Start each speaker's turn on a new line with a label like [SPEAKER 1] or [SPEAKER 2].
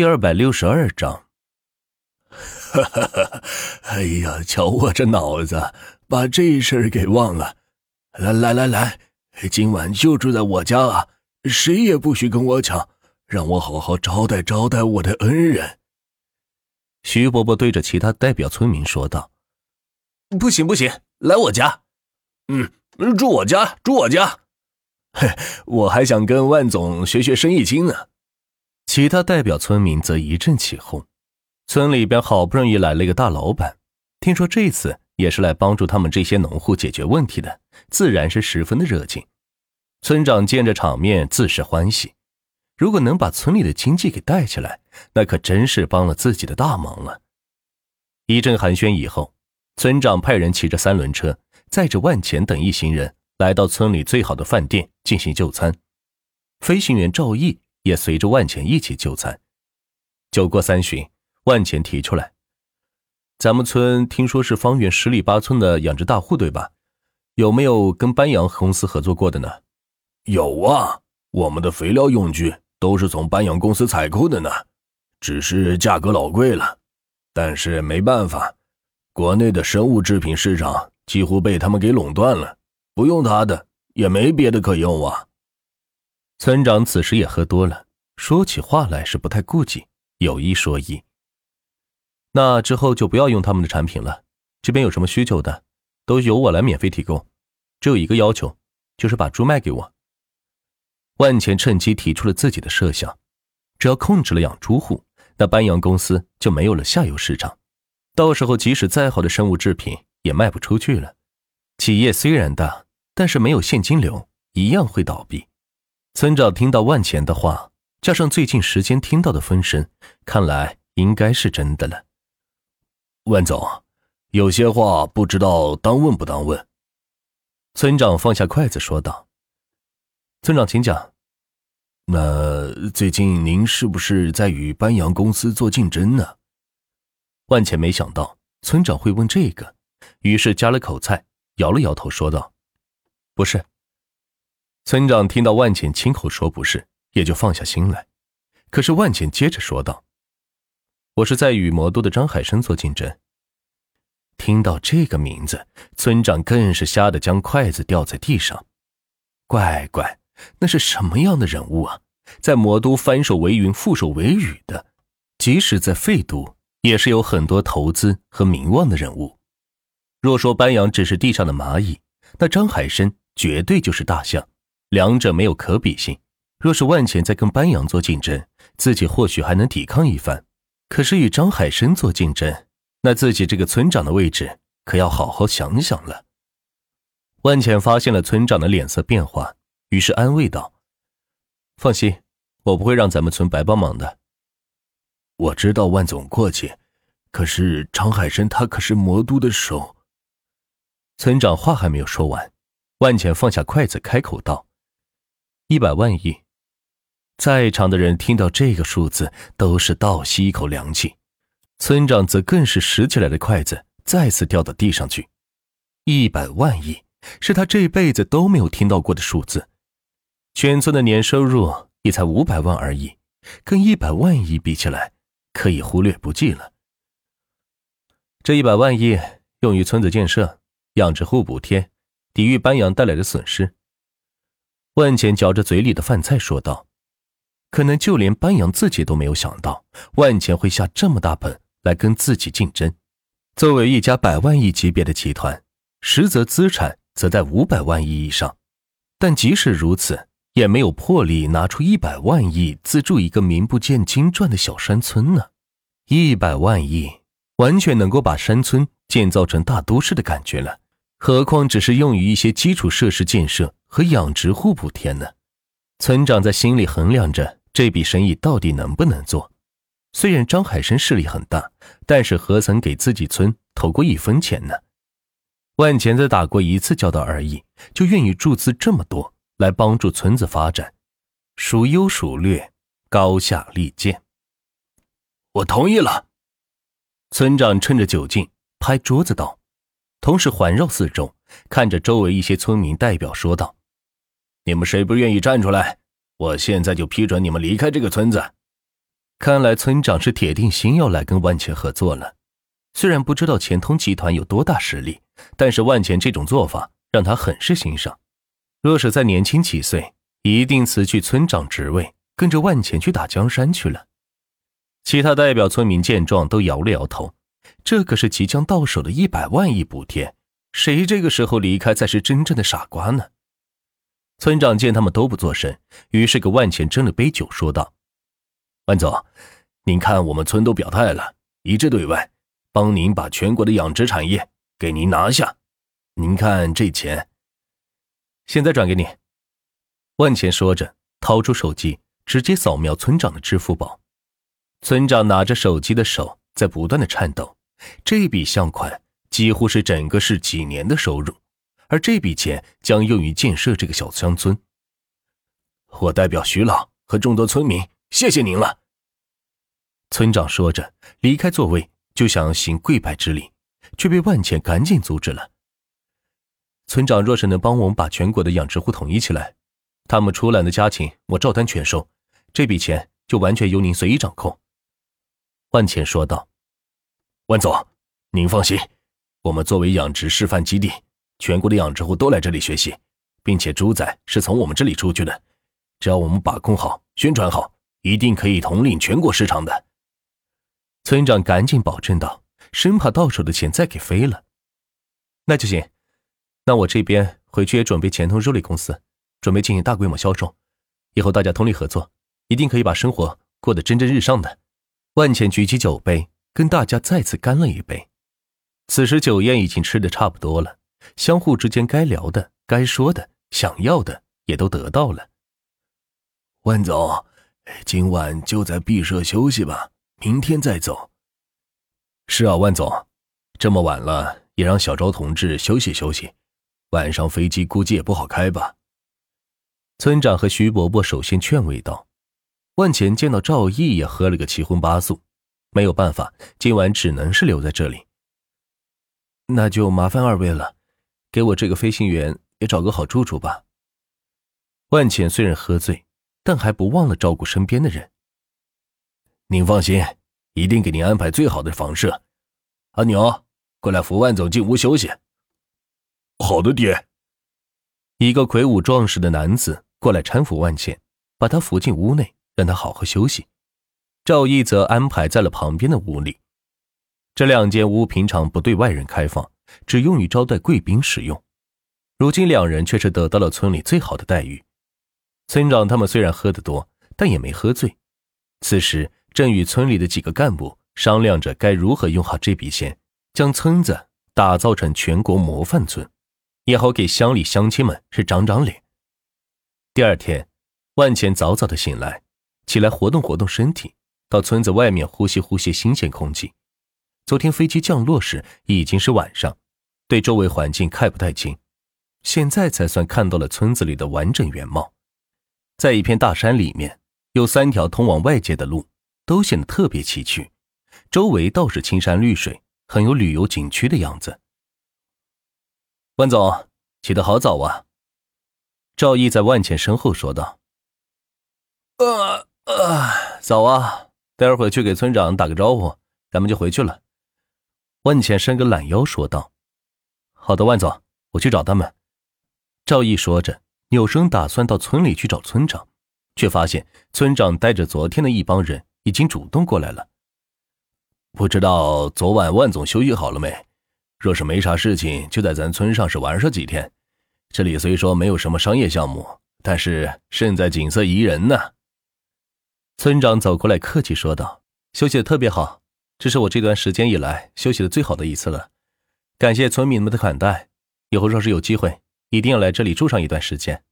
[SPEAKER 1] 第二百六十二章。
[SPEAKER 2] 哈哈哈！哎呀，瞧我这脑子，把这事儿给忘了。来来来来，今晚就住在我家啊，谁也不许跟我抢，让我好好招待招待我的恩人。
[SPEAKER 1] 徐伯伯对着其他代表村民说道：“
[SPEAKER 3] 不行不行，来我家，嗯，住我家，住我家。嘿，我还想跟万总学学生意经呢。”
[SPEAKER 1] 其他代表村民则一阵起哄。村里边好不容易来了一个大老板，听说这次也是来帮助他们这些农户解决问题的，自然是十分的热情。村长见着场面，自是欢喜。如果能把村里的经济给带起来，那可真是帮了自己的大忙了。一阵寒暄以后，村长派人骑着三轮车，载着万钱等一行人来到村里最好的饭店进行就餐。飞行员赵毅。也随着万钱一起就餐。酒过三巡，万钱提出来：“咱们村听说是方圆十里八村的养殖大户，对吧？有没有跟班阳公司合作过的呢？”“
[SPEAKER 2] 有啊，我们的肥料用具都是从班阳公司采购的呢，只是价格老贵了。但是没办法，国内的生物制品市场几乎被他们给垄断了，不用他的也没别的可用啊。”
[SPEAKER 1] 村长此时也喝多了，说起话来是不太顾忌，有一说一。那之后就不要用他们的产品了，这边有什么需求的，都由我来免费提供。只有一个要求，就是把猪卖给我。万钱趁机提出了自己的设想，只要控制了养猪户，那班阳公司就没有了下游市场，到时候即使再好的生物制品也卖不出去了。企业虽然大，但是没有现金流，一样会倒闭。村长听到万钱的话，加上最近时间听到的风声，看来应该是真的了。
[SPEAKER 2] 万总，有些话不知道当问不当问。
[SPEAKER 1] 村长放下筷子说道：“村长，请讲。
[SPEAKER 2] 那最近您是不是在与班阳公司做竞争呢？”
[SPEAKER 1] 万钱没想到村长会问这个，于是夹了口菜，摇了摇头说道：“不是。”村长听到万茜亲口说不是，也就放下心来。可是万茜接着说道：“我是在与魔都的张海生做竞争。”听到这个名字，村长更是吓得将筷子掉在地上。乖乖，那是什么样的人物啊？在魔都翻手为云，覆手为雨的，即使在废都，也是有很多投资和名望的人物。若说班扬只是地上的蚂蚁，那张海生绝对就是大象。两者没有可比性。若是万钱在跟班扬做竞争，自己或许还能抵抗一番；可是与张海生做竞争，那自己这个村长的位置可要好好想想了。万钱发现了村长的脸色变化，于是安慰道：“放心，我不会让咱们村白帮忙的。”
[SPEAKER 2] 我知道万总过气，可是张海生他可是魔都的首。
[SPEAKER 1] 村长话还没有说完，万钱放下筷子，开口道。一百万亿，在场的人听到这个数字都是倒吸一口凉气，村长则更是拾起来的筷子再次掉到地上去。一百万亿是他这辈子都没有听到过的数字，全村的年收入也才五百万而已，跟一百万亿比起来，可以忽略不计了。这一百万亿用于村子建设、养殖户补贴，抵御班阳带来的损失。万茜嚼着嘴里的饭菜说道：“可能就连班扬自己都没有想到，万茜会下这么大本来跟自己竞争。作为一家百万亿级别的集团，实则资产则在五百万亿以上。但即使如此，也没有魄力拿出一百万亿资助一个名不见经传的小山村呢。一百万亿完全能够把山村建造成大都市的感觉了，何况只是用于一些基础设施建设。”和养殖户补贴呢？村长在心里衡量着这笔生意到底能不能做。虽然张海生势力很大，但是何曾给自己村投过一分钱呢？万钱才打过一次交道而已，就愿意注资这么多来帮助村子发展，孰优孰劣，高下立见。
[SPEAKER 2] 我同意了。
[SPEAKER 1] 村长趁着酒劲拍桌子道，同时环绕四周，看着周围一些村民代表说道。你们谁不愿意站出来？我现在就批准你们离开这个村子。看来村长是铁定心要来跟万钱合作了。虽然不知道钱通集团有多大实力，但是万钱这种做法让他很是欣赏。若是再年轻几岁，一定辞去村长职位，跟着万钱去打江山去了。其他代表村民见状都摇了摇头，这可是即将到手的一百万亿补贴，谁这个时候离开才是真正的傻瓜呢？村长见他们都不作声，于是给万钱斟了杯酒，说道：“
[SPEAKER 2] 万总，您看我们村都表态了，一致对外。”帮您把全国的养殖产业给您拿下，您看这钱，
[SPEAKER 1] 现在转给你。万钱说着，掏出手机，直接扫描村长的支付宝。村长拿着手机的手在不断的颤抖。这笔项款几乎是整个市几年的收入，而这笔钱将用于建设这个小乡村。
[SPEAKER 2] 我代表徐老和众多村民，谢谢您了。
[SPEAKER 1] 村长说着，离开座位。就想行跪拜之礼，却被万茜赶紧阻止了。村长若是能帮我们把全国的养殖户统一起来，他们出栏的家禽我照单全收，这笔钱就完全由您随意掌控。”万茜说道。
[SPEAKER 2] “万总，您放心，我们作为养殖示范基地，全国的养殖户都来这里学习，并且猪仔是从我们这里出去的，只要我们把控好、宣传好，一定可以统领全国市场的。”
[SPEAKER 1] 村长赶紧保证道，生怕到手的钱再给飞了。那就行，那我这边回去也准备钱通肉类公司，准备进行大规模销售，以后大家通力合作，一定可以把生活过得蒸蒸日上的。万钱举起酒杯，跟大家再次干了一杯。此时酒宴已经吃的差不多了，相互之间该聊的、该说的、想要的也都得到了。
[SPEAKER 2] 万总，今晚就在毕舍休息吧。明天再走。
[SPEAKER 1] 是啊，万总，这么晚了，也让小昭同志休息休息。晚上飞机估计也不好开吧？村长和徐伯伯首先劝慰道。万钱见到赵毅也喝了个七荤八素，没有办法，今晚只能是留在这里。那就麻烦二位了，给我这个飞行员也找个好住处吧。万钱虽然喝醉，但还不忘了照顾身边的人。
[SPEAKER 2] 您放心，一定给您安排最好的房舍。阿牛，过来扶万总进屋休息。
[SPEAKER 3] 好的，爹。
[SPEAKER 1] 一个魁梧壮实的男子过来搀扶万茜，把他扶进屋内，让他好好休息。赵毅则安排在了旁边的屋里。这两间屋平常不对外人开放，只用于招待贵宾使用。如今两人却是得到了村里最好的待遇。村长他们虽然喝得多，但也没喝醉。此时。正与村里的几个干部商量着该如何用好这笔钱，将村子打造成全国模范村，也好给乡里乡亲们是长长脸。第二天，万钱早早的醒来，起来活动活动身体，到村子外面呼吸呼吸新鲜空气。昨天飞机降落时已经是晚上，对周围环境看不太清，现在才算看到了村子里的完整原貌。在一片大山里面，有三条通往外界的路。都显得特别崎岖，周围倒是青山绿水，很有旅游景区的样子。万总起得好早啊！赵毅在万茜身后说道：“
[SPEAKER 3] 呃呃，早啊，待会儿去给村长打个招呼，咱们就回去了。”
[SPEAKER 1] 万茜伸个懒腰说道：“好的，万总，我去找他们。”赵毅说着，扭身打算到村里去找村长，却发现村长带着昨天的一帮人。已经主动过来了。
[SPEAKER 2] 不知道昨晚万总休息好了没？若是没啥事情，就在咱村上是玩上几天。这里虽说没有什么商业项目，但是胜在景色宜人呢。
[SPEAKER 1] 村长走过来客气说道：“休息的特别好，这是我这段时间以来休息的最好的一次了。感谢村民们的款待，以后若是有机会，一定要来这里住上一段时间。”